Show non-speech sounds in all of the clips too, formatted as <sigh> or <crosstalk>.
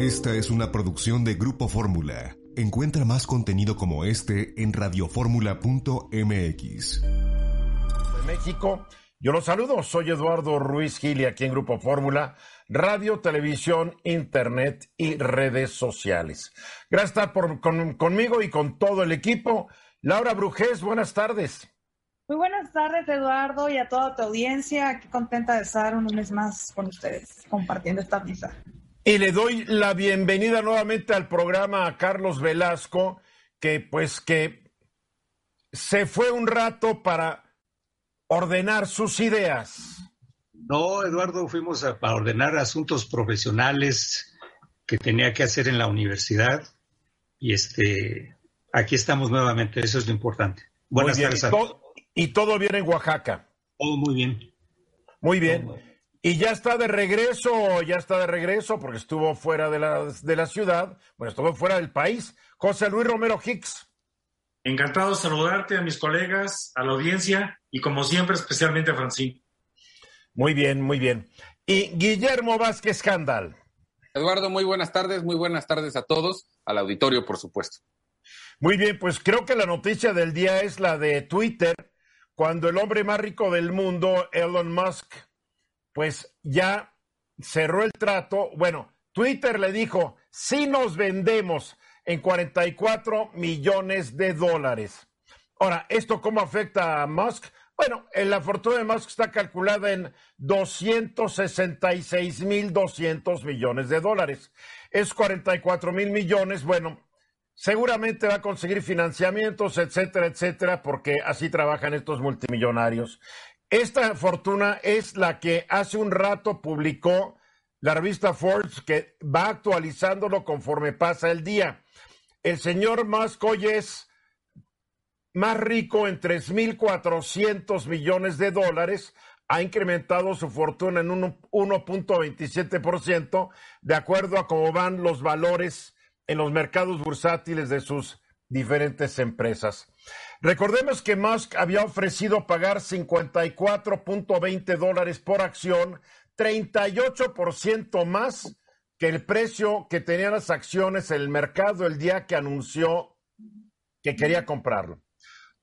Esta es una producción de Grupo Fórmula. Encuentra más contenido como este en radioformula.mx. De México, yo los saludo. Soy Eduardo Ruiz Gili aquí en Grupo Fórmula, radio, televisión, internet y redes sociales. Gracias por conmigo y con todo el equipo. Laura Brujés, buenas tardes. Muy buenas tardes, Eduardo, y a toda tu audiencia. Qué contenta de estar un mes más con ustedes compartiendo esta misa. Y le doy la bienvenida nuevamente al programa a Carlos Velasco, que pues que se fue un rato para ordenar sus ideas. No, Eduardo, fuimos a, ordenar asuntos profesionales que tenía que hacer en la universidad y este aquí estamos nuevamente, eso es lo importante. Buenas tardes. Y todo, y todo bien en Oaxaca. Todo muy bien. Muy bien. Y ya está de regreso, ya está de regreso porque estuvo fuera de la, de la ciudad, bueno, estuvo fuera del país. José Luis Romero Hicks. Encantado de saludarte a mis colegas, a la audiencia y como siempre especialmente a Francine. Muy bien, muy bien. Y Guillermo Vázquez Candal. Eduardo, muy buenas tardes, muy buenas tardes a todos, al auditorio por supuesto. Muy bien, pues creo que la noticia del día es la de Twitter, cuando el hombre más rico del mundo, Elon Musk, pues ya cerró el trato. Bueno, Twitter le dijo, si nos vendemos en 44 millones de dólares. Ahora, ¿esto cómo afecta a Musk? Bueno, la fortuna de Musk está calculada en 266 mil 200 millones de dólares. Es 44 mil millones. Bueno, seguramente va a conseguir financiamientos, etcétera, etcétera, porque así trabajan estos multimillonarios. Esta fortuna es la que hace un rato publicó la revista Forbes, que va actualizándolo conforme pasa el día. El señor Musk hoy es más rico en 3.400 millones de dólares, ha incrementado su fortuna en un 1.27%, de acuerdo a cómo van los valores en los mercados bursátiles de sus diferentes empresas. Recordemos que Musk había ofrecido pagar 54.20 dólares por acción, 38% más que el precio que tenían las acciones en el mercado el día que anunció que quería comprarlo.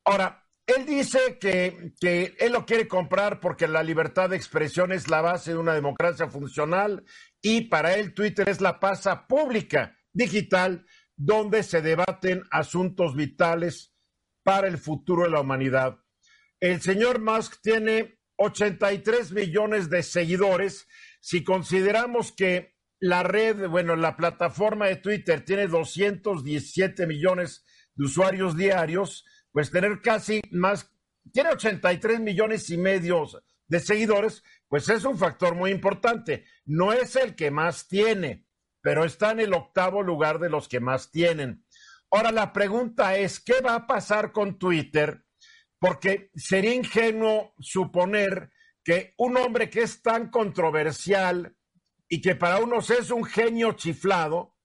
Ahora, él dice que, que, él lo quiere comprar porque la libertad de expresión es la base de una democracia funcional y para él Twitter es la pasa pública digital donde se debaten asuntos vitales para el futuro de la humanidad. El señor Musk tiene 83 millones de seguidores. Si consideramos que la red, bueno, la plataforma de Twitter tiene 217 millones de usuarios diarios, pues tener casi más, tiene 83 millones y medio de seguidores, pues es un factor muy importante. No es el que más tiene, pero está en el octavo lugar de los que más tienen. Ahora la pregunta es, ¿qué va a pasar con Twitter? Porque sería ingenuo suponer que un hombre que es tan controversial y que para unos es un genio chiflado,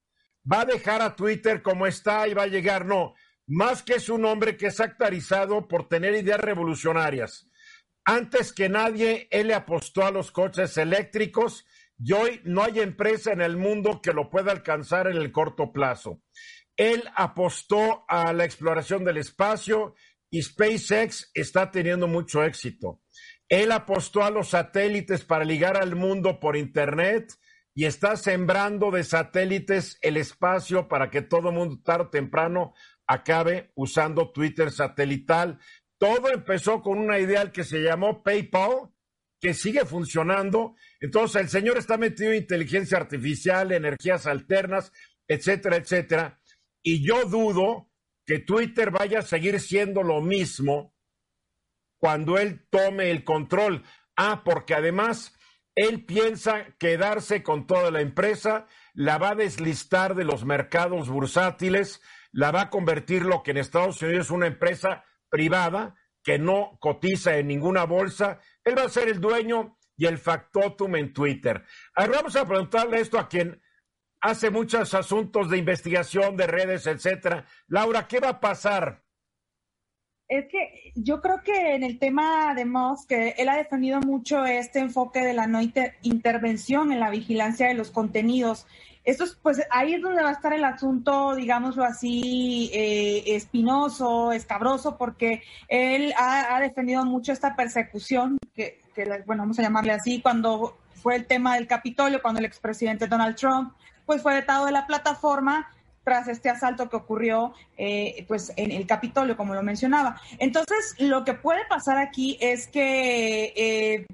va a dejar a Twitter como está y va a llegar, no, más que es un hombre que es actarizado por tener ideas revolucionarias. Antes que nadie, él le apostó a los coches eléctricos y hoy no hay empresa en el mundo que lo pueda alcanzar en el corto plazo. Él apostó a la exploración del espacio y SpaceX está teniendo mucho éxito. Él apostó a los satélites para ligar al mundo por Internet y está sembrando de satélites el espacio para que todo mundo tarde o temprano acabe usando Twitter satelital. Todo empezó con una idea que se llamó PayPal, que sigue funcionando. Entonces el señor está metido en inteligencia artificial, energías alternas, etcétera, etcétera. Y yo dudo que Twitter vaya a seguir siendo lo mismo cuando él tome el control. Ah, porque además él piensa quedarse con toda la empresa. la va a deslistar de los mercados bursátiles, la va a convertir lo que en Estados Unidos es una empresa privada que no cotiza en ninguna bolsa. Él va a ser el dueño y el factotum en Twitter. Ahora vamos a preguntarle esto a quien hace muchos asuntos de investigación de redes, etcétera. Laura, ¿qué va a pasar? Es que yo creo que en el tema de Musk, él ha defendido mucho este enfoque de la no intervención en la vigilancia de los contenidos. Esto es, pues ahí es donde va a estar el asunto, digámoslo así, eh, espinoso, escabroso, porque él ha, defendido mucho esta persecución, que, que, bueno, vamos a llamarle así, cuando fue el tema del Capitolio, cuando el expresidente Donald Trump pues fue vetado de la plataforma tras este asalto que ocurrió eh, pues en el Capitolio, como lo mencionaba. Entonces, lo que puede pasar aquí es que eh,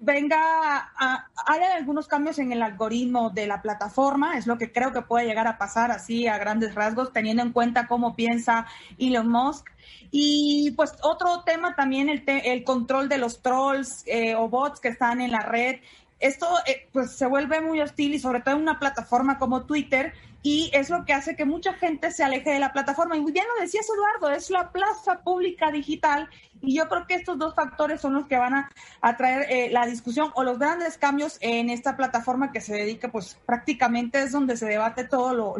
venga, a, haya algunos cambios en el algoritmo de la plataforma, es lo que creo que puede llegar a pasar así a grandes rasgos, teniendo en cuenta cómo piensa Elon Musk. Y pues otro tema también, el, el control de los trolls eh, o bots que están en la red esto eh, pues se vuelve muy hostil y sobre todo en una plataforma como Twitter y es lo que hace que mucha gente se aleje de la plataforma. Y bien lo decías Eduardo, es la plaza pública digital y yo creo que estos dos factores son los que van a, atraer traer eh, la discusión o los grandes cambios en esta plataforma que se dedica pues prácticamente es donde se debate todo lo,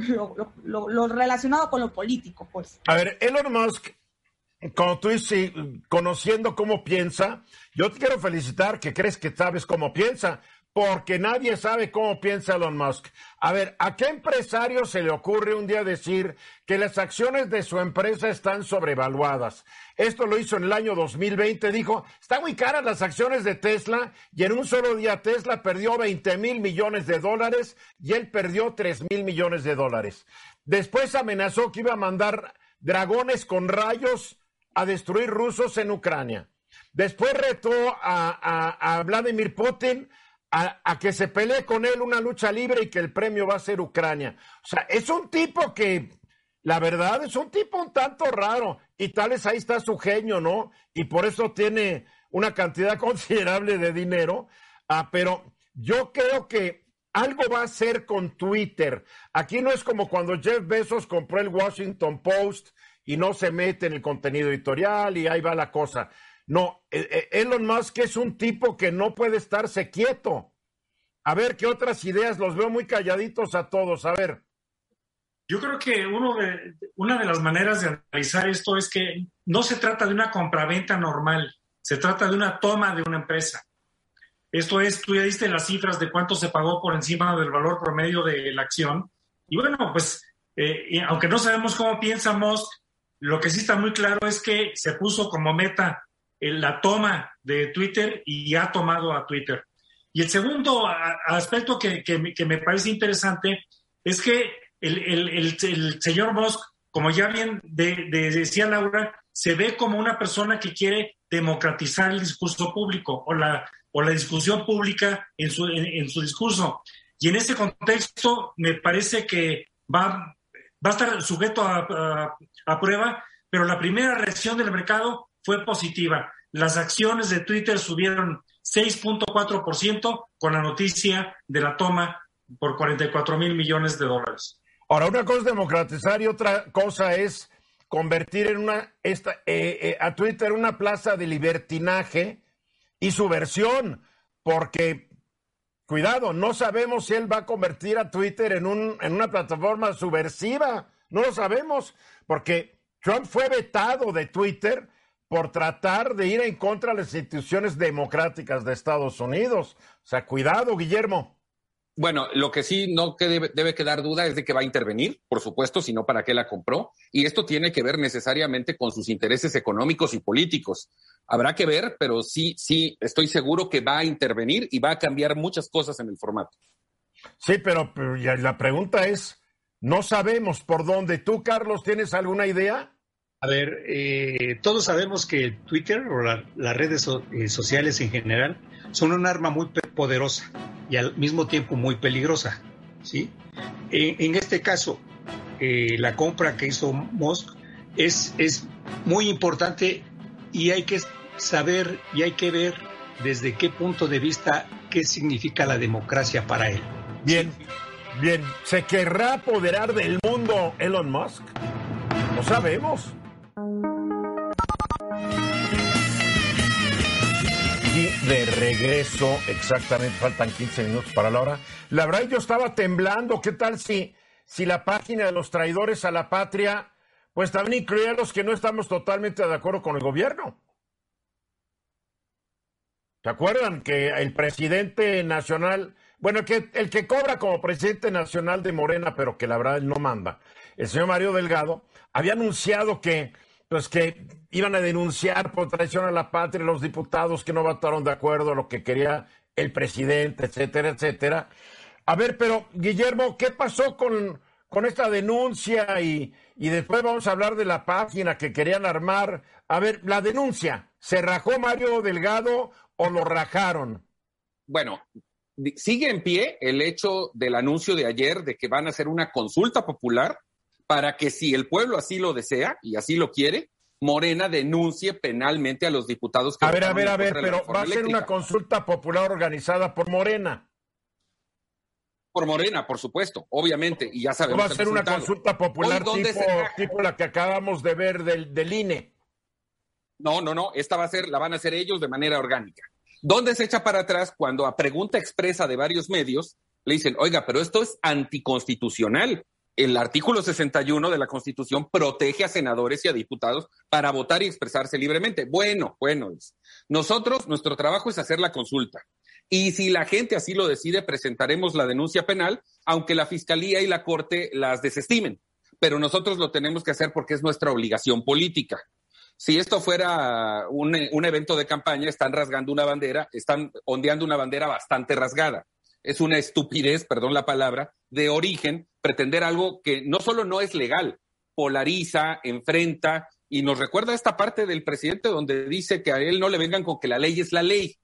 lo, lo, relacionado con lo político. pues. A ver, Elon Musk como tú dices, conociendo cómo piensa, yo te quiero felicitar que crees que sabes cómo piensa, porque nadie sabe cómo piensa Elon Musk. A ver, ¿a qué empresario se le ocurre un día decir que las acciones de su empresa están sobrevaluadas? Esto lo hizo en el año 2020, dijo, están muy caras las acciones de Tesla y en un solo día Tesla perdió 20 mil millones de dólares y él perdió 3 mil millones de dólares. Después amenazó que iba a mandar dragones con rayos a destruir rusos en Ucrania. Después retó a, a Vladimir Putin a, que se pelee con él una lucha libre y que el premio va a ser Ucrania. O sea, es un tipo que, la verdad, es un tipo un tanto raro y tal vez ahí está su genio, ¿no? Y por eso tiene una cantidad <laughs> considerable de dinero. Ah, pero yo creo que algo va a hacer con Twitter. Aquí no es como cuando Jeff Bezos compró el Washington Post y no se mete en el contenido editorial y ahí va la cosa. No, e, e, Elon Musk es un tipo que no puede estarse quieto. A ver qué otras ideas, los veo muy calladitos a todos. A ver. Yo creo que uno de, una de las maneras de analizar esto es que no se trata de una compraventa normal, se trata de una toma de una empresa. Esto es, tú ya diste las cifras de cuánto se pagó por encima del valor promedio de la acción. Y bueno, pues, eh, aunque no sabemos cómo piensa Musk, lo que sí está muy claro es que se puso como meta la toma de Twitter y ha tomado a Twitter. Y el segundo aspecto que, me parece interesante es que el, señor Musk, como ya bien decía Laura, se ve como una persona que quiere democratizar el discurso público o la, o la discusión pública en su, en, su discurso. Y en ese contexto me parece que va, va a estar sujeto a, a prueba, pero la primera reacción del mercado fue positiva. Las acciones de Twitter subieron 6.4% con la noticia de la toma por 44 mil millones de dólares. Ahora, una cosa es democratizar y otra cosa es convertir en una esta, eh, eh, a Twitter una plaza de libertinaje y subversión, porque cuidado, no sabemos si él va a convertir a Twitter en, un, en una plataforma subversiva, no lo sabemos, porque Trump fue vetado de Twitter por tratar de ir en contra de las instituciones democráticas de Estados Unidos. O sea, cuidado, Guillermo. Bueno, lo que sí no debe, debe, quedar duda es de que va a intervenir, por supuesto, si no, ¿para qué la compró? Y esto tiene que ver necesariamente con sus intereses económicos y políticos. Habrá que ver, pero sí, sí, estoy seguro que va a intervenir y va a cambiar muchas cosas en el formato. Sí, pero, pero la pregunta es, no sabemos por dónde. ¿Tú, Carlos, tienes alguna idea? A ver, eh, todos sabemos que Twitter o las redes eh, sociales en general son un arma muy poderosa y al mismo tiempo muy peligrosa. ¿sí? En, este caso, eh, la compra que hizo Musk es, es muy importante y hay que saber y hay que ver desde qué punto de vista qué significa la democracia para él. Bien. Bien, ¿se querrá apoderar del mundo Elon Musk? No sabemos. De regreso, exactamente, faltan 15 minutos para la hora. La verdad, yo estaba temblando. ¿Qué tal si, si la página de los traidores a la patria, pues también incluye a los que no estamos totalmente de acuerdo con el gobierno? ¿Se acuerdan que el presidente nacional, bueno, que el que cobra como presidente nacional de Morena, pero que la verdad él no manda, el señor Mario Delgado, había anunciado que pues que iban a denunciar por traición a la patria los diputados que no votaron de acuerdo a lo que quería el presidente, etcétera, etcétera. A ver, pero Guillermo, ¿qué pasó con, con esta denuncia? Y, y después vamos a hablar de la página que querían armar. A ver, la denuncia, ¿se rajó Mario Delgado o lo rajaron? Bueno, sigue en pie el hecho del anuncio de ayer de que van a hacer una consulta popular para que si el pueblo así lo desea y así lo quiere, Morena denuncie penalmente a los diputados que... A ver, a ver, a ver, pero va a ser una consulta popular organizada por Morena. Por Morena, por supuesto, obviamente, y ya sabemos. Va a ser una consulta popular tipo, la que acabamos de ver del, del INE. No, no, no, esta va a ser, la van a hacer ellos de manera orgánica. ¿Dónde se echa para atrás cuando a pregunta expresa de varios medios le dicen, oiga, pero esto es anticonstitucional? El artículo 61 de la Constitución protege a senadores y a diputados para votar y expresarse libremente. Bueno, bueno, nosotros, nuestro trabajo es hacer la consulta. Y si la gente así lo decide, presentaremos la denuncia penal, aunque la Fiscalía y la Corte las desestimen. Pero nosotros lo tenemos que hacer porque es nuestra obligación política. Si esto fuera un, un evento de campaña, están rasgando una bandera, están ondeando una bandera bastante rasgada es una estupidez, perdón la palabra, de origen pretender algo que no solo no es legal, polariza, enfrenta y nos recuerda esta parte del presidente donde dice que a él no le vengan con que la ley es la ley.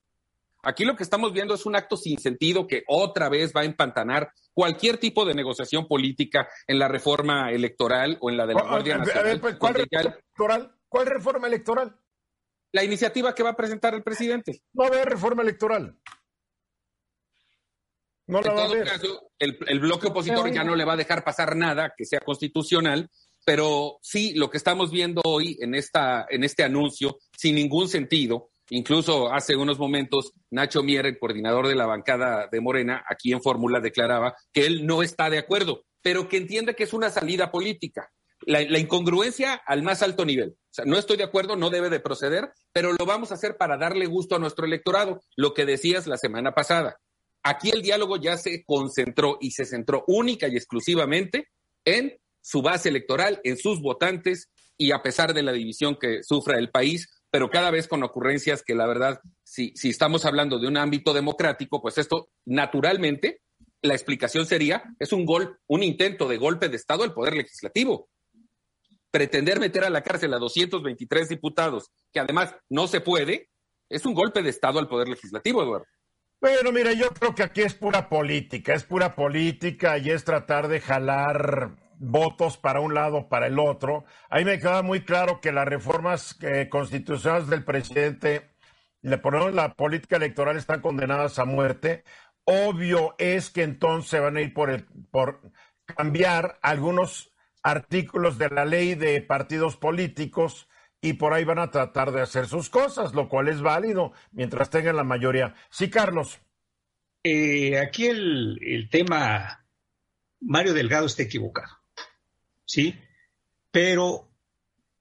Aquí lo que estamos viendo es un acto sin sentido que otra vez va a empantanar cualquier tipo de negociación política en la reforma electoral o en la de la Guardia Nacional. Pues, ¿cuál, reforma electoral? ¿Cuál reforma electoral? La iniciativa que va a presentar el presidente. No va a haber reforma electoral. No en todo caso, el, bloque opositor ya no le va a dejar pasar nada que sea constitucional, pero sí lo que estamos viendo hoy en, esta, en este anuncio, sin ningún sentido, incluso hace unos momentos Nacho Mier, el coordinador de la bancada de Morena, aquí en Fórmula declaraba que él no está de acuerdo, pero que entiende que es una salida política. La, la, incongruencia al más alto nivel. O sea, no estoy de acuerdo, no debe de proceder, pero lo vamos a hacer para darle gusto a nuestro electorado, lo que decías la semana pasada. Aquí el diálogo ya se concentró y se centró única y exclusivamente en su base electoral, en sus votantes y a pesar de la división que sufra el país, pero cada vez con ocurrencias que la verdad, si, estamos hablando de un ámbito democrático, pues esto naturalmente, la explicación sería, es un gol, un intento de golpe de Estado al Poder Legislativo. Pretender meter a la cárcel a 223 diputados, que además no se puede, es un golpe de Estado al Poder Legislativo, Eduardo. Bueno, mira, yo creo que aquí es pura política, es pura política y es tratar de jalar votos para un lado, para el otro. Ahí me queda muy claro que las reformas eh, constitucionales del presidente, le ponemos la política electoral, están condenadas a muerte. Obvio es que entonces van a ir por, el, por cambiar algunos artículos de la ley de partidos políticos y por ahí van a tratar de hacer sus cosas, lo cual es válido mientras tengan la mayoría. Sí, Carlos. Eh, aquí el, tema, Mario Delgado está equivocado, ¿sí? Pero,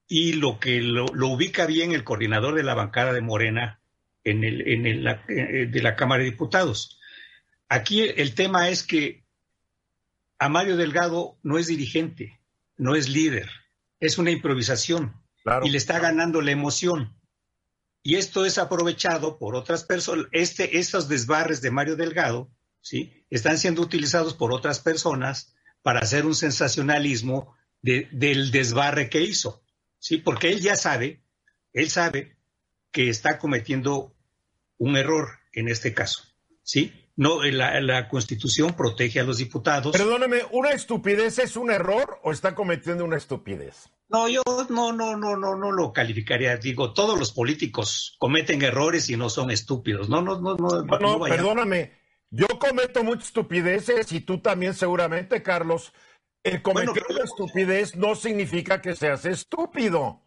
y lo que lo, ubica bien el coordinador de la bancada de Morena en el, en el, eh, de la Cámara de Diputados. Aquí el tema es que a Mario Delgado no es dirigente, no es líder, es una improvisación y le está ganando la emoción. Y esto es aprovechado por otras personas. Este, estos desbarres de Mario Delgado, ¿sí? Están siendo utilizados por otras personas para hacer un sensacionalismo del desbarre que hizo, ¿sí? Porque él ya sabe, él sabe que está cometiendo un error en este caso, ¿sí? No, la, la, Constitución protege a los diputados. Perdóname, ¿una estupidez es un error o está cometiendo una estupidez? No, yo no, no, no, no, no lo calificaría. Digo, todos los políticos cometen errores y no son estúpidos. No, no, no, no. No, perdóname. Yo cometo muchas estupideces y tú también seguramente, Carlos. El cometer una estupidez no significa que seas estúpido.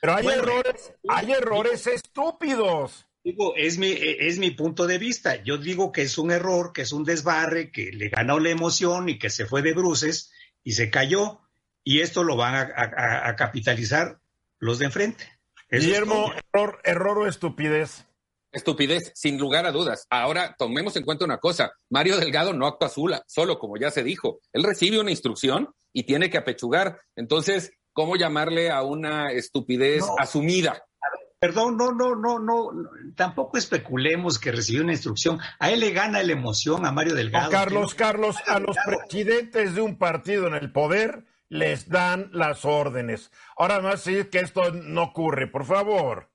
pero hay errores, hay errores estúpidos. Digo, es mi, es mi punto de vista. Yo digo que es un error, que es un desbarre, que le ganó la emoción y que se fue de bruces y se cayó. Y esto lo van a, capitalizar los de enfrente. Guillermo, error, error o estupidez. Estupidez, sin lugar a dudas. Ahora tomemos en cuenta una cosa. Mario Delgado no actúa sola, solo, como ya se dijo. Él recibe una instrucción y tiene que apechugar. Entonces, ¿cómo llamarle a una estupidez asumida? Perdón, no, no, no, no, tampoco especulemos que recibió una instrucción. A él le gana la emoción a Mario Delgado. Carlos, Carlos, a los presidentes de un partido en el poder les dan las órdenes. Ahora más sí que esto no ocurre, por favor.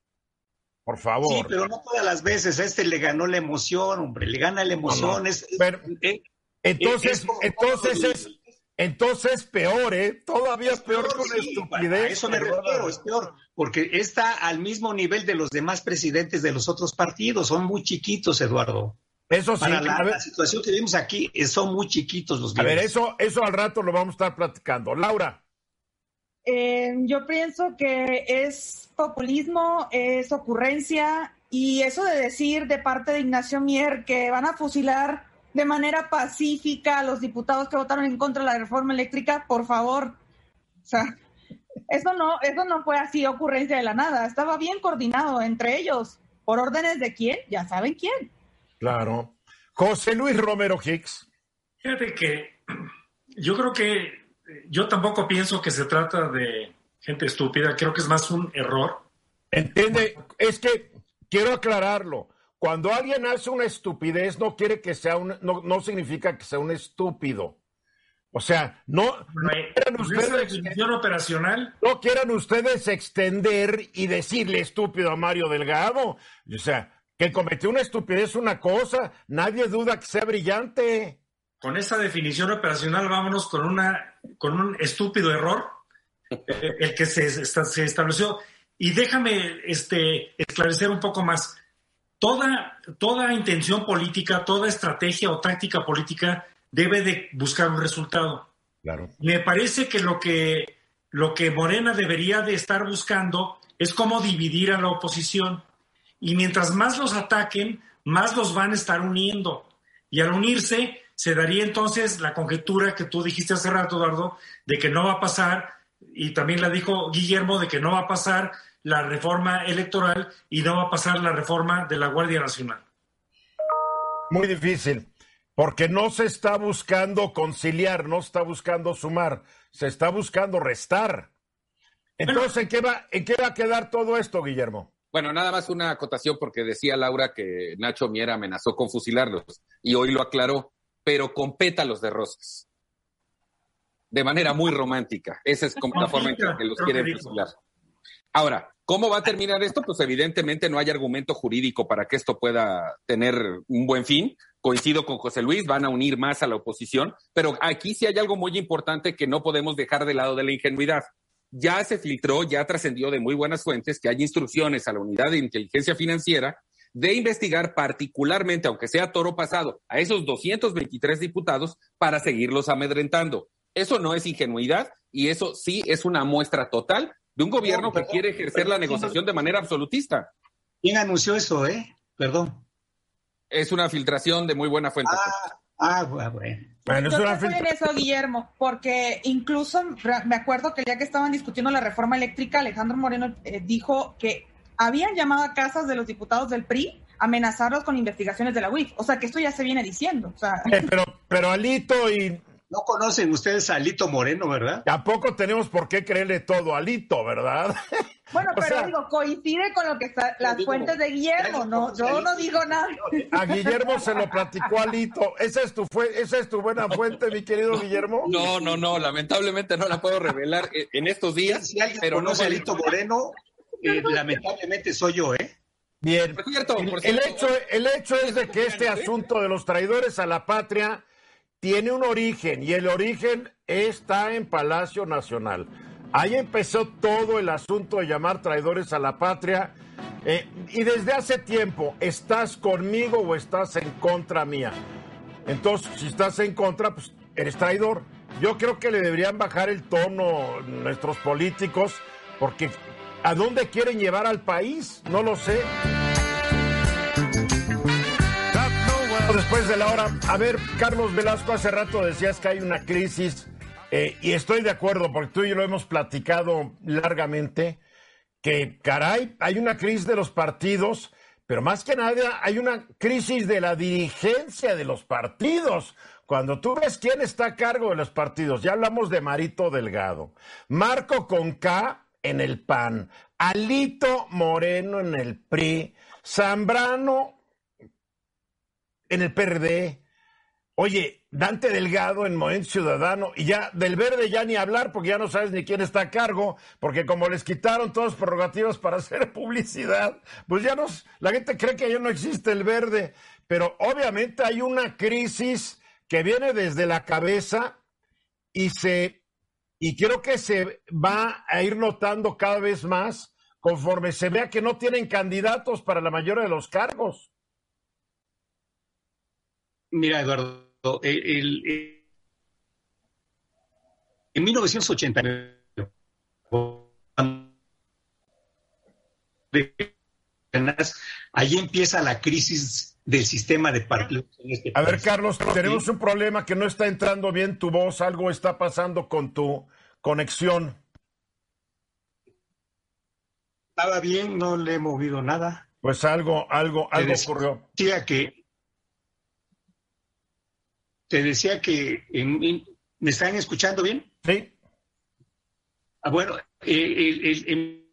Por favor. Sí, pero no todas las veces. A este le ganó la emoción, hombre, le gana la emoción. Es, eh, entonces, entonces es, entonces peor, ¿eh? Todavía peor, con estupidez. eso me refiero, es peor, porque está al mismo nivel de los demás presidentes de los otros partidos. Son muy chiquitos, Eduardo. Eso sí. Para la, situación que vimos aquí, eh, son muy chiquitos los A ver, eso, eso al rato lo vamos a estar platicando. Laura. Eh, yo pienso que es populismo, es ocurrencia y eso de decir de parte de Ignacio Mier que van a fusilar de manera pacífica a los diputados que votaron en contra de la reforma eléctrica, por favor. O sea, eso no, eso no fue así ocurrencia de la nada, estaba bien coordinado entre ellos. ¿Por órdenes de quién? Ya saben quién. Claro. José Luis Romero Hicks. Fíjate que yo creo que yo tampoco pienso que se trata de gente estúpida, creo que es más un error. Entiende, es que quiero aclararlo. Cuando alguien hace una estupidez, no quiere que sea un, no, no significa que sea un estúpido. O sea, no, no quieran ustedes, operacional. No quieran ustedes extender y decirle estúpido a Mario Delgado. O sea, que cometió una estupidez una cosa, nadie duda que sea brillante. Con esa definición operacional, vámonos con una, con un estúpido error, eh, el que se, se estableció. Y déjame este, esclarecer un poco más toda, toda intención política, toda estrategia o táctica política debe de buscar un resultado. Claro. Me parece que lo que, lo que Morena debería de estar buscando es cómo dividir a la oposición. Y mientras más los ataquen, más los van a estar uniendo. Y al unirse, se daría entonces la conjetura que tú dijiste hace rato, Eduardo, de que no va a pasar, y también la dijo Guillermo, de que no va a pasar la reforma electoral y no va a pasar la reforma de la Guardia Nacional. Muy difícil, porque no se está buscando conciliar, no se está buscando sumar, se está buscando restar. Entonces, ¿en, qué va, ¿en qué va a quedar todo esto, Guillermo? Bueno, nada más una acotación porque decía Laura que Nacho Mier amenazó con fusilarlos y hoy lo aclaró, pero con pétalos de rosas. De manera muy romántica. Esa es como la forma en que los quieren fusilar. Ahora, ¿Cómo va a terminar esto? Pues evidentemente no hay argumento jurídico para que esto pueda tener un buen fin. Coincido con José Luis, van a unir más a la oposición, pero aquí sí hay algo muy importante que no podemos dejar de lado de la ingenuidad. Ya se filtró, ya trascendió de muy buenas fuentes que hay instrucciones a la unidad de inteligencia financiera de investigar particularmente, aunque sea toro pasado, a esos 223 diputados para seguirlos amedrentando. Eso no es ingenuidad y eso sí es una muestra total de un gobierno que quiere ejercer la negociación de manera absolutista. ¿Quién anunció eso, eh? Perdón. Es una filtración de muy buena fuente. Ah, ah bueno. bueno es una en eso, Guillermo, porque incluso me acuerdo que el día que estaban discutiendo la reforma eléctrica, Alejandro Moreno eh, dijo que habían llamado a casas de los diputados del PRI a amenazarlos con investigaciones de la UIF. O sea, que esto ya se viene diciendo. O sea... Eh, pero, pero Alito y no conocen ustedes a Alito Moreno, ¿verdad? Tampoco tenemos por qué creerle todo a Alito, ¿verdad? <laughs> Bueno, pero digo, coincide con lo que está las fuentes de Guillermo, no, yo no digo nada. <laughs> A Guillermo se lo platicó Alito. ¿Esa es tu fue, esa es tu buena fuente, mi querido Guillermo? No, no, no, lamentablemente no la puedo revelar en estos días. Si alguien pero conoce no a Alito Moreno, eh, lamentablemente soy yo, ¿eh? Bien. el, hecho, el hecho es de que este asunto de los traidores a la patria tiene un origen y el origen está en Palacio Nacional. Ahí empezó todo el asunto de llamar traidores a la patria. Eh, y desde hace tiempo, ¿estás conmigo o estás en contra mía? Entonces, si estás en contra, pues eres traidor. Yo creo que le deberían bajar el tono nuestros políticos, porque ¿a dónde quieren llevar al país? No lo sé. Después de la hora, a ver, Carlos Velasco, hace rato decías que hay una crisis, eh, y estoy de acuerdo, porque tú y yo lo hemos platicado largamente, que caray, hay una crisis de los partidos, pero más que nada hay una crisis de la dirigencia de los partidos. Cuando tú ves quién está a cargo de los partidos, ya hablamos de Marito Delgado, Marco con K en el PAN, Alito Moreno en el PRI, Zambrano en el PRD. Oye, Dante Delgado en Movimiento Ciudadano, y ya del verde ya ni hablar, porque ya no sabes ni quién está a cargo, porque como les quitaron todas las prerrogativas para <laughs> hacer publicidad, pues ya no, la gente cree que ya no existe el verde, pero obviamente hay una crisis que viene desde la cabeza y se, y creo que se va a ir notando cada vez más conforme se vea que no tienen candidatos para la mayoría de los cargos. Mira, Eduardo, el, en 1989, allí empieza la crisis del sistema de partidos. Este A ver, Carlos, tenemos un problema que no está entrando bien tu voz, algo está pasando con tu conexión. Estaba bien, no le he movido nada. Pues algo, algo, algo ocurrió. Decía que te decía que me están escuchando bien. Sí. Ah, bueno, en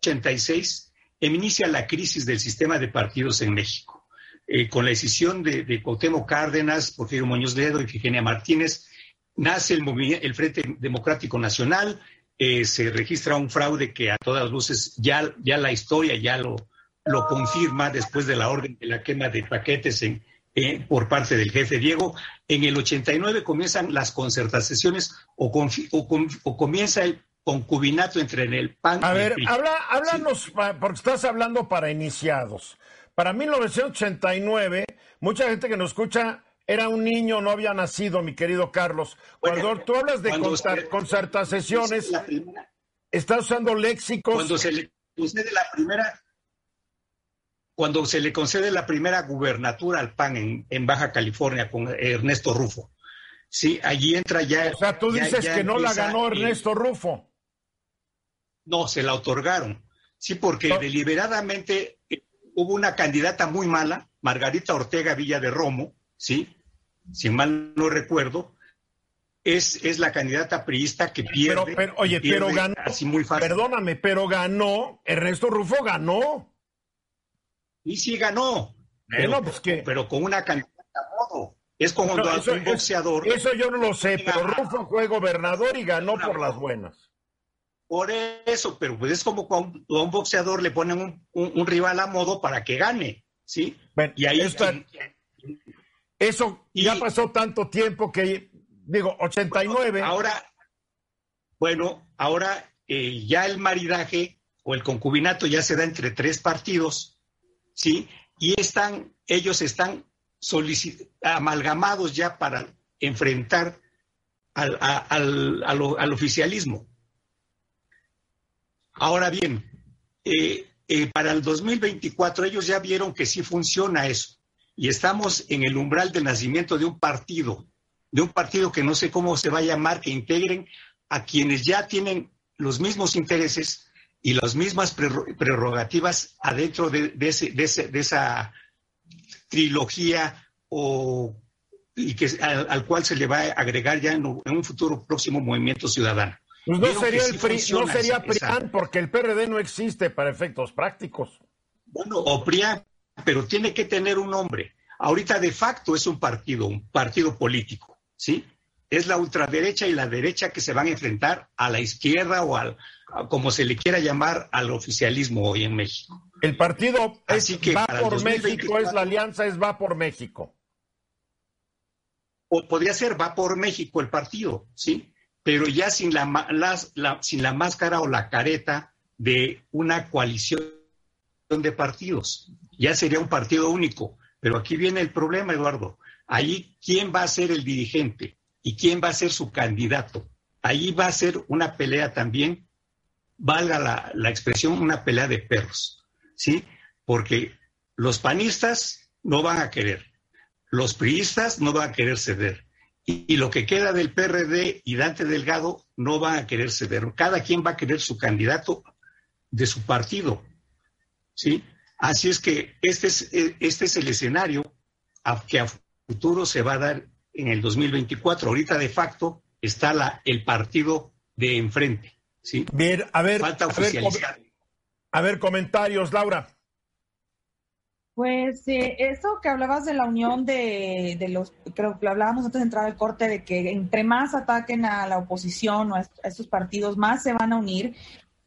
86 inicia la crisis del sistema de partidos en México. Eh, con la decisión de, de Cuauhtémoc Cárdenas, Porfirio Muñoz Ledo y Figenia Martínez, nace el, el Frente Democrático Nacional, eh, se registra un fraude que a todas luces ya, ya la historia ya lo, lo confirma después de la orden de la quema de paquetes en, eh, por parte del jefe Diego. En el 89 comienzan las concertaciones o, o, comienza el concubinato entre el PAN A ver, habla, háblanos, porque estás hablando para iniciados. Para 1989, mucha gente que nos escucha era un niño, no había nacido, mi querido Carlos. Cuando tú hablas de concertaciones, estás usando léxicos. Cuando se le sucede la primera cuando se le concede la primera gubernatura al PAN en, Baja California con Ernesto Rufo. Sí, allí entra ya. O sea, tú dices que no la ganó Ernesto Rufo. No, se la otorgaron. Sí, porque deliberadamente eh, hubo una candidata muy mala, Margarita Ortega Villa de Romo, ¿sí? Si mal no recuerdo, es, es la candidata priista que pierde. Pero, oye, pero ganó. Así muy fácil. Perdóname, pero ganó. Ernesto Rufo ganó. Y sí ganó. Pero, pues pero con una candidata a modo. Es como cuando un boxeador. Eso yo no lo sé, pero Rufo fue gobernador y ganó por las buenas. Por eso, pero pues es como cuando a un boxeador le ponen un, rival a modo para que gane, ¿sí? y ahí está. Eso ya pasó tanto tiempo que, digo, 89. ahora, bueno, ahora eh, ya el maridaje o el concubinato ya se da entre tres partidos ¿sí? Y están, ellos están amalgamados ya para enfrentar al, al, oficialismo. Ahora bien, eh, eh, para el 2024 ellos ya vieron que sí funciona eso y estamos en el umbral del nacimiento de un partido, de un partido que no sé cómo se va a llamar, que integren a quienes ya tienen los mismos intereses y las mismas prerrogativas adentro de, esa trilogía o, y que, al, cual se le va a agregar ya en, un futuro próximo movimiento ciudadano. Pues no sería, el no sería PRIAN porque el PRD no existe para efectos prácticos. Bueno, o PRIAN, pero tiene que tener un nombre. Ahorita de facto es un partido, un partido político, ¿sí? Es la ultraderecha y la derecha que se van a enfrentar a la izquierda o al, como se le quiera llamar al oficialismo hoy en México. El partido Así que va por México, es la alianza, es va por México. O podría ser va por México el partido, ¿sí? Pero ya sin la, sin la máscara o la careta de una coalición de partidos. Ya sería un partido único. Pero aquí viene el problema, Eduardo. Allí, ¿quién va a ser el dirigente y quién va a ser su candidato? Allí va a ser una pelea también, valga la, la expresión, una pelea de perros, ¿sí? Porque los panistas no van a querer, los priistas no van a querer ceder. Y, lo que queda del PRD y Dante Delgado no van a querer ceder. Cada quien va a querer su candidato de su partido. ¿sí? Así es que este es, este es el escenario que a futuro se va a dar en el 2024. Ahorita de facto está la, el partido de enfrente. ¿Sí? Bien, a ver, Falta oficializar. a ver, comentarios, Laura. Pues eh, eso que hablabas de la unión de, los, creo que lo hablábamos antes de entrar al corte, de que entre más ataquen a la oposición o a, estos partidos, más se van a unir.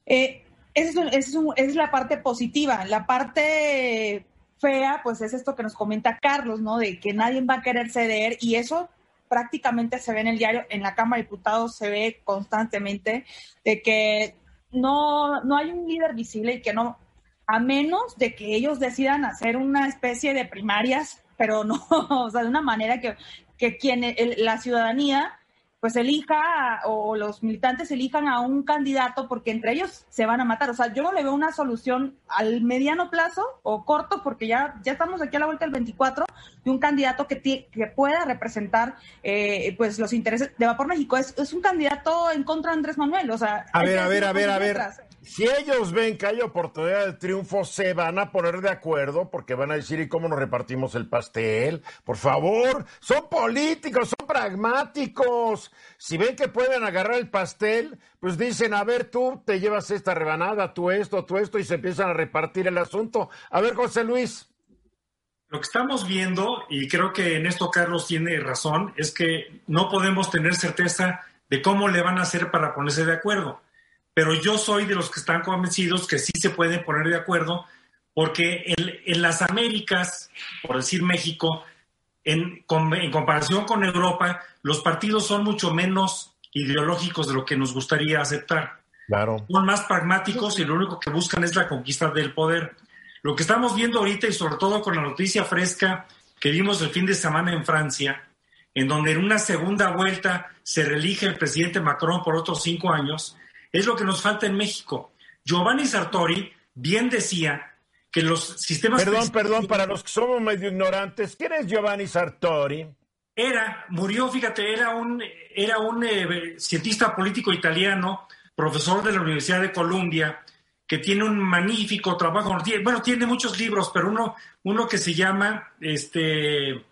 Eh, esa es, es, la parte positiva. La parte fea, pues es esto que nos comenta Carlos, ¿no? De que nadie va a querer ceder y eso prácticamente se ve en el diario, en la Cámara de Diputados se ve constantemente de que no, no hay un líder visible y que no, a menos de que ellos decidan hacer una especie de primarias, pero no, <laughs> o sea, de una manera que, que quien, la ciudadanía pues elija o los militantes elijan a un candidato porque entre ellos se van a matar. O sea, yo no le veo una solución al mediano plazo o corto porque ya, ya estamos aquí a la vuelta del 24 de un candidato que, que pueda representar eh, pues los intereses de Vapor México. Es, es un candidato en contra de Andrés Manuel. O sea, a ver, a ver, a ver, a ver. Si ellos ven que hay oportunidad de triunfo, se van a poner de acuerdo porque van a decir, ¿y cómo nos repartimos el pastel? Por favor, son políticos, son pragmáticos. Si ven que pueden agarrar el pastel, pues dicen, a ver, tú te llevas esta rebanada, tú esto, tú esto, y se empiezan a repartir el asunto. A ver, José Luis. Lo que estamos viendo, y creo que en esto Carlos tiene razón, es que no podemos tener certeza de cómo le van a hacer para ponerse de acuerdo pero yo soy de los que están convencidos que sí se pueden poner de acuerdo, porque en, las Américas, por decir México, en, en, comparación con Europa, los partidos son mucho menos ideológicos de lo que nos gustaría aceptar. Claro. Son más pragmáticos y lo único que buscan es la conquista del poder. Lo que estamos viendo ahorita y sobre todo con la noticia fresca que vimos el fin de semana en Francia, en donde en una segunda vuelta se reelige el presidente Macron por otros cinco años, es lo que nos falta en México. Giovanni Sartori bien decía que los sistemas... Perdón, perdón, para los que somos medio ignorantes, ¿quién es Giovanni Sartori? Era, murió, fíjate, era un, era un eh, cientista político italiano, profesor de la Universidad de Columbia, que tiene un magnífico trabajo. Bueno, tiene muchos libros, pero uno, uno que se llama este,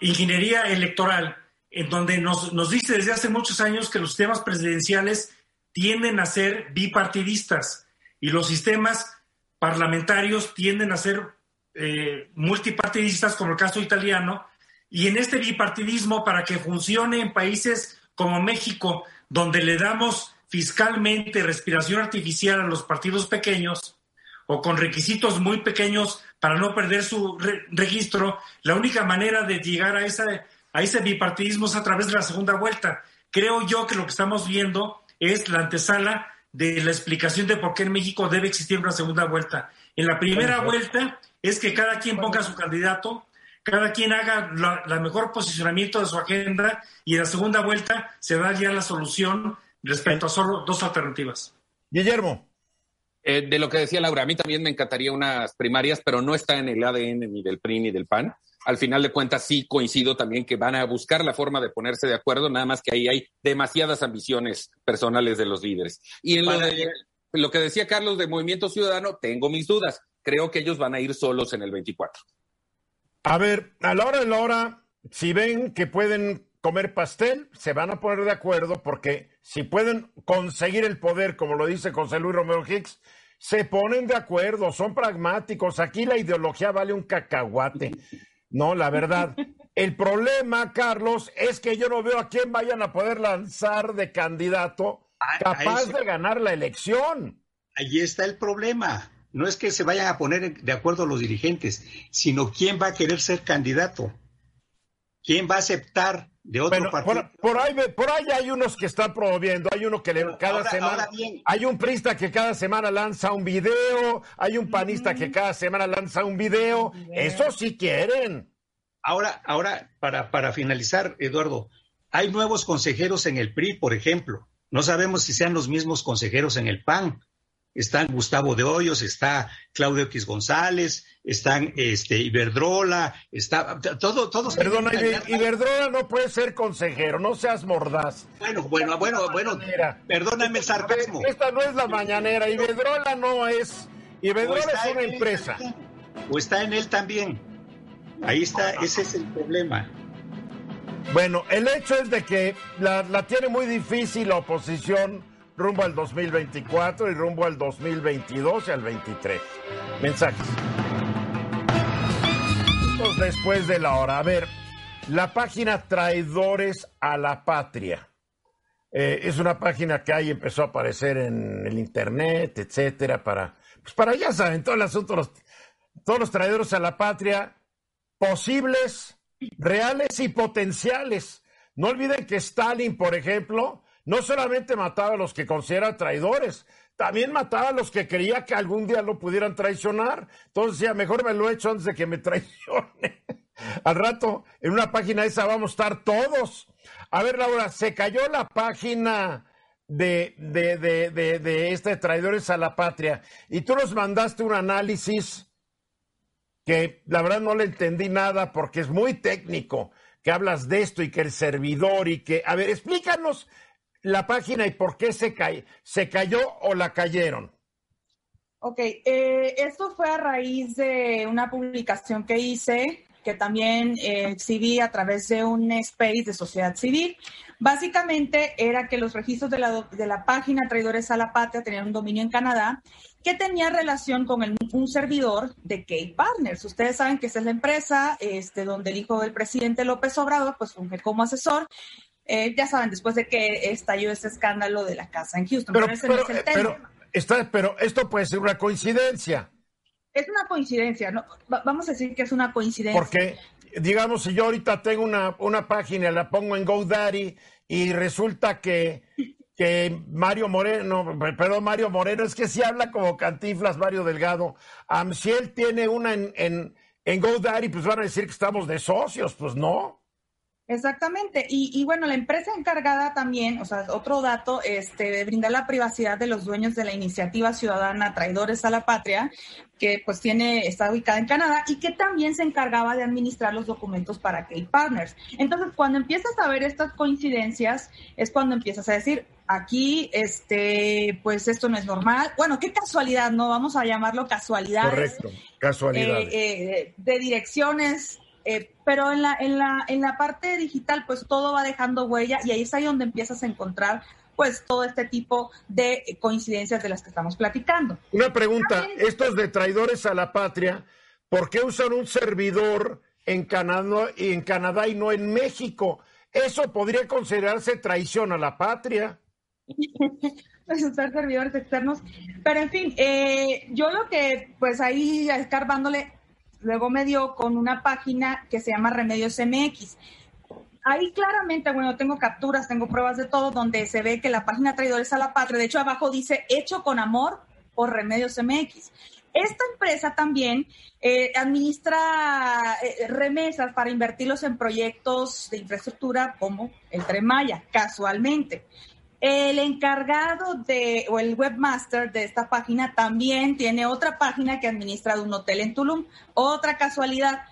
Ingeniería Electoral en donde nos, nos dice desde hace muchos años que los sistemas presidenciales tienden a ser bipartidistas y los sistemas parlamentarios tienden a ser eh, multipartidistas, como el caso italiano, y en este bipartidismo, para que funcione en países como México, donde le damos fiscalmente respiración artificial a los partidos pequeños, o con requisitos muy pequeños para no perder su registro, la única manera de llegar a esa a ese bipartidismo es a través de la segunda vuelta. Creo yo que lo que estamos viendo es la antesala de la explicación de por qué en México debe existir una segunda vuelta. En la primera vuelta es que cada quien ponga su candidato, cada quien haga la, mejor posicionamiento de su agenda y en la segunda vuelta se da ya la solución respecto a solo dos alternativas. Guillermo. Eh, de lo que decía Laura, a mí también me encantaría unas primarias, pero no está en el ADN ni del PRI ni del PAN al final de cuentas sí coincido también que van a buscar la forma de ponerse de acuerdo, nada más que ahí hay demasiadas ambiciones personales de los líderes. Y en lo, que decía Carlos de Movimiento Ciudadano, tengo mis dudas. Creo que ellos van a ir solos en el 24. A ver, a la hora de la hora, si ven que pueden comer pastel, se van a poner de acuerdo porque si pueden conseguir el poder, como lo dice José Luis Romero Hicks, se ponen de acuerdo, son pragmáticos. Aquí la ideología vale un cacahuate. No, la verdad. El problema, Carlos, es que yo no veo a quién vayan a poder lanzar de candidato capaz de ganar la elección. Ahí está el problema. No es que se vayan a poner de acuerdo los dirigentes, sino quién va a querer ser candidato. ¿Quién va a aceptar de otro partido? Por, ahí, por ahí hay unos que están promoviendo, hay uno que le, cada semana, hay un prista que cada semana lanza un video, hay un panista que cada semana lanza un video, eso sí quieren. Ahora, ahora para, para finalizar, Eduardo, hay nuevos consejeros en el PRI, por ejemplo. No sabemos si sean los mismos consejeros en el PAN. Están Gustavo de Hoyos, está Claudio X González, están este Iberdrola, está todo, todos. Perdona, Iberdrola no puede ser consejero, no seas mordaz. Bueno, bueno, bueno, bueno. Perdóname el sarcasmo. Esta no es la mañanera, Iberdrola no es. Iberdrola es una empresa. o está en él también. Ahí está, ese es el problema. Bueno, el hecho es de que la, tiene muy difícil la oposición rumbo al 2024 y rumbo al 2022 y al 23. Mensajes. Después de la hora. A ver, la página Traidores a la Patria. Eh, es una página que ahí empezó a aparecer en el internet, etcétera, para, pues para ya saben, todo el asunto, los, todos los traidores a la patria posibles reales y potenciales. No olviden que Stalin, por ejemplo, no solamente mataba a los que considera traidores, también mataba a los que creía que algún día lo pudieran traicionar. Entonces decía, mejor me lo he hecho antes de que me traicione. <laughs> Al rato, en una página esa vamos a estar todos. A ver, Laura, se cayó la página de, de, de, de, de este Traidores a la Patria y tú nos mandaste un análisis que la verdad no le entendí nada porque es muy técnico, que hablas de esto y que el servidor y que, a ver, explícanos la página y por qué se, se cayó o la cayeron. Ok, eh, esto fue a raíz de una publicación que hice, que también eh, exhibí a través de un space de sociedad civil. Básicamente era que los registros de la, de la página Traidores a la Patria tenían un dominio en Canadá que tenía relación con un servidor de Kate Partners. Ustedes saben que esa es la empresa este, donde el hijo del presidente López Obrador pues funge como asesor. Eh, ya saben, después de que estalló ese escándalo de la casa en Houston. Pero, pero, está, pero esto puede ser una coincidencia. Es una coincidencia, ¿no? vamos a decir que es una coincidencia. Porque, digamos, si yo ahorita tengo una, una página, la pongo en GoDaddy y resulta que que Mario Moreno, perdón, Mario Moreno, es que si habla como cantiflas Mario Delgado. si él tiene una en, en, en GoDaddy, pues van a decir que estamos de socios, pues no. Exactamente. Y, bueno, la empresa encargada también, o sea, otro dato, este, de brindar la privacidad de los dueños de la iniciativa ciudadana Traidores a la Patria, que pues tiene, está ubicada en Canadá y que también se encargaba de administrar los documentos para K-Partners. Entonces, cuando empiezas a ver estas coincidencias, es cuando empiezas a decir, aquí, este, pues esto no es normal. Bueno, qué casualidad, ¿no? Vamos a llamarlo casualidad. Correcto, casualidad. Eh, eh, de direcciones eh, pero en la, en, la, en la parte digital, pues todo va dejando huella y ahí es ahí donde empiezas a encontrar pues todo este tipo de coincidencias de las que estamos platicando. Una pregunta, estos de traidores a la patria, ¿por qué usan un servidor en Canadá, y en Canadá y no en México? ¿Eso podría considerarse traición a la patria? <laughs> pues usar servidores externos. Pero en fin, eh, yo lo que, pues ahí escarbándole, luego me dio con una página que se llama Remedios MX. Ahí claramente, bueno, tengo capturas, tengo pruebas de todo, donde se ve que la página Traidores a la Patria, de hecho abajo dice hecho con amor por Remedios MX. Esta empresa también eh, administra eh, remesas para invertirlos en proyectos de infraestructura como el Tren Maya, casualmente. El encargado de, o el webmaster de esta página también tiene otra página que administra de un hotel en Tulum. Otra casualidad.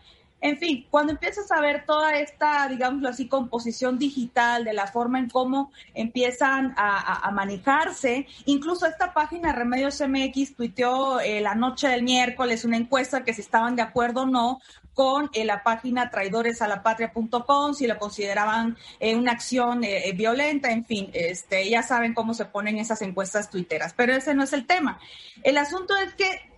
En fin, cuando empiezas a ver toda esta, digámoslo así, composición digital, de la forma en cómo empiezan a, manejarse, incluso esta página Remedios MX tuiteó eh, la noche del miércoles una encuesta que si estaban de acuerdo o no con eh, la página traidoresalapatria.com, si lo consideraban eh, una acción eh, violenta, en fin, este, ya saben cómo se ponen esas encuestas tuiteras, pero ese no es el tema. El asunto es que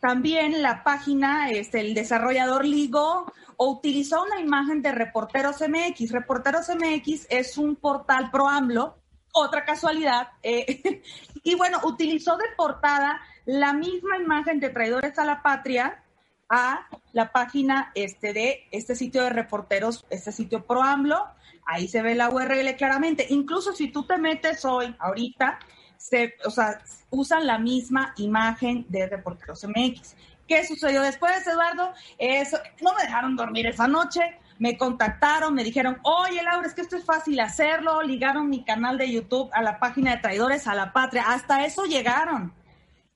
también la página, este, el desarrollador Ligo, o utilizó una imagen de Reporteros MX. Reporteros MX es un portal pro AMLO, otra casualidad, <laughs> y bueno, utilizó de portada la misma imagen de Traidores a la Patria, a la página este de este sitio de reporteros, este sitio Pro AMLO, ahí se ve la URL claramente. Incluso si tú te metes hoy, ahorita, se, o sea, usan la misma imagen de Reporteros MX. ¿Qué sucedió después, Eduardo? Eso, no me dejaron dormir esa noche, me contactaron, me dijeron, oye Laura, es que esto es fácil hacerlo, ligaron mi canal de YouTube a la página de Traidores a la Patria, hasta eso llegaron.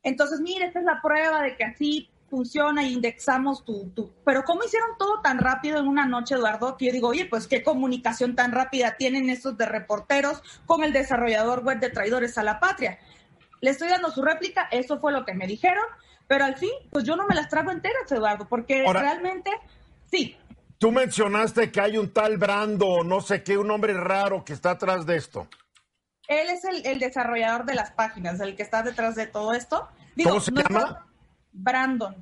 Entonces, mire, esta es la prueba de que así funciona y indexamos tu, tu... Pero ¿cómo hicieron todo tan rápido en una noche, Eduardo? Que yo digo, oye, pues qué comunicación tan rápida tienen estos de reporteros con el desarrollador web de Traidores a la Patria. Le estoy dando su réplica, eso fue lo que me dijeron, pero al fin, pues yo no me las trago enteras, Eduardo, porque realmente, sí. Tú mencionaste que hay un tal Brando, no sé qué, un hombre raro que está atrás de esto. Él es el, desarrollador de las páginas, el que está detrás de todo esto. ¿Cómo se llama? Brandon.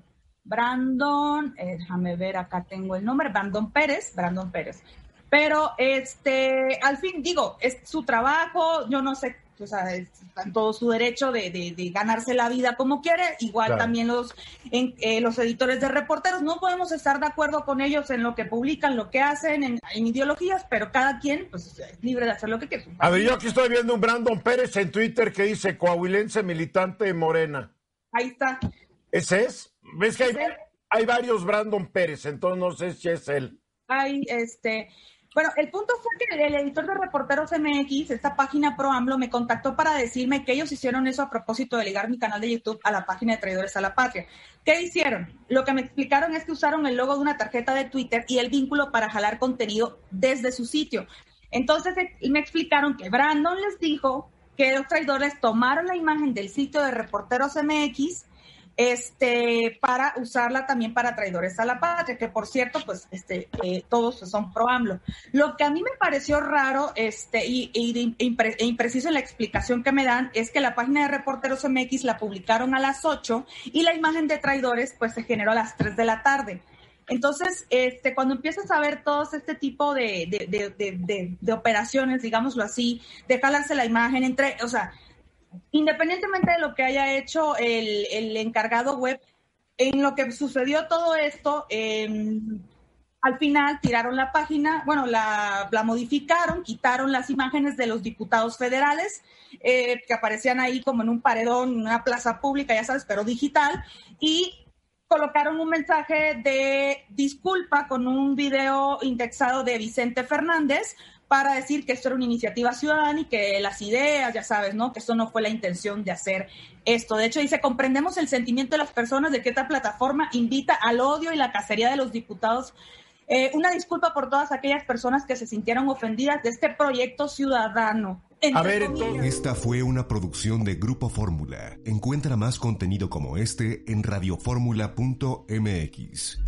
Brandon, eh, déjame ver, acá tengo el nombre, Brandon Pérez, Brandon Pérez. Pero este, al fin digo, es su trabajo, yo no sé, o sea, está en todo su derecho de, ganarse la vida como quiere, igual también los, en, eh, los editores de reporteros, no podemos estar de acuerdo con ellos en lo que publican, lo que hacen, en, ideologías, pero cada quien pues, es libre de hacer lo que quiera. A ver, yo aquí estoy viendo un Brandon Pérez en Twitter que dice coahuilense militante morena. Ahí está. ¿Ese es? ¿Ves que hay, varios Brandon Pérez? Entonces no sé si es él. Hay, este... Bueno, el punto fue que el editor de Reporteros MX, esta página Pro AMLO, me contactó para decirme que ellos hicieron eso a propósito de ligar mi canal de YouTube a la página de Traidores a la Patria. ¿Qué hicieron? Lo que me explicaron es que usaron el logo de una tarjeta de Twitter y el vínculo para jalar contenido desde su sitio. Entonces me explicaron que Brandon les dijo que los traidores tomaron la imagen del sitio de Reporteros MX este, para usarla también para traidores a la patria, que por cierto, pues, este, eh, todos son pro AMLO. Lo que a mí me pareció raro, este, y, e impreciso en la explicación que me dan, es que la página de Reporteros MX la publicaron a las 8 y la imagen de traidores, pues, se generó a las 3 de la tarde. Entonces, este, cuando empiezas a ver todo este tipo de, de, de, operaciones, digámoslo así, de jalarse la imagen entre, o sea, independientemente de lo que haya hecho el, encargado web, en lo que sucedió todo esto, em, al final tiraron la página, bueno, la, modificaron, quitaron las imágenes de los diputados federales eh, que aparecían ahí como en un paredón, en una plaza pública, ya sabes, pero digital, y colocaron un mensaje de disculpa con un video indexado de Vicente Fernández para decir que esto era una iniciativa ciudadana y que las ideas, ya sabes, ¿no? Que esto no fue la intención de hacer esto. De hecho, dice, comprendemos el sentimiento de las personas de que esta plataforma invita al odio y la cacería de los diputados. Eh, una disculpa por todas aquellas personas que se sintieron ofendidas de este proyecto ciudadano. A ver, entonces... Esta fue una producción de Grupo Fórmula. Encuentra más contenido como este en radioformula.mx.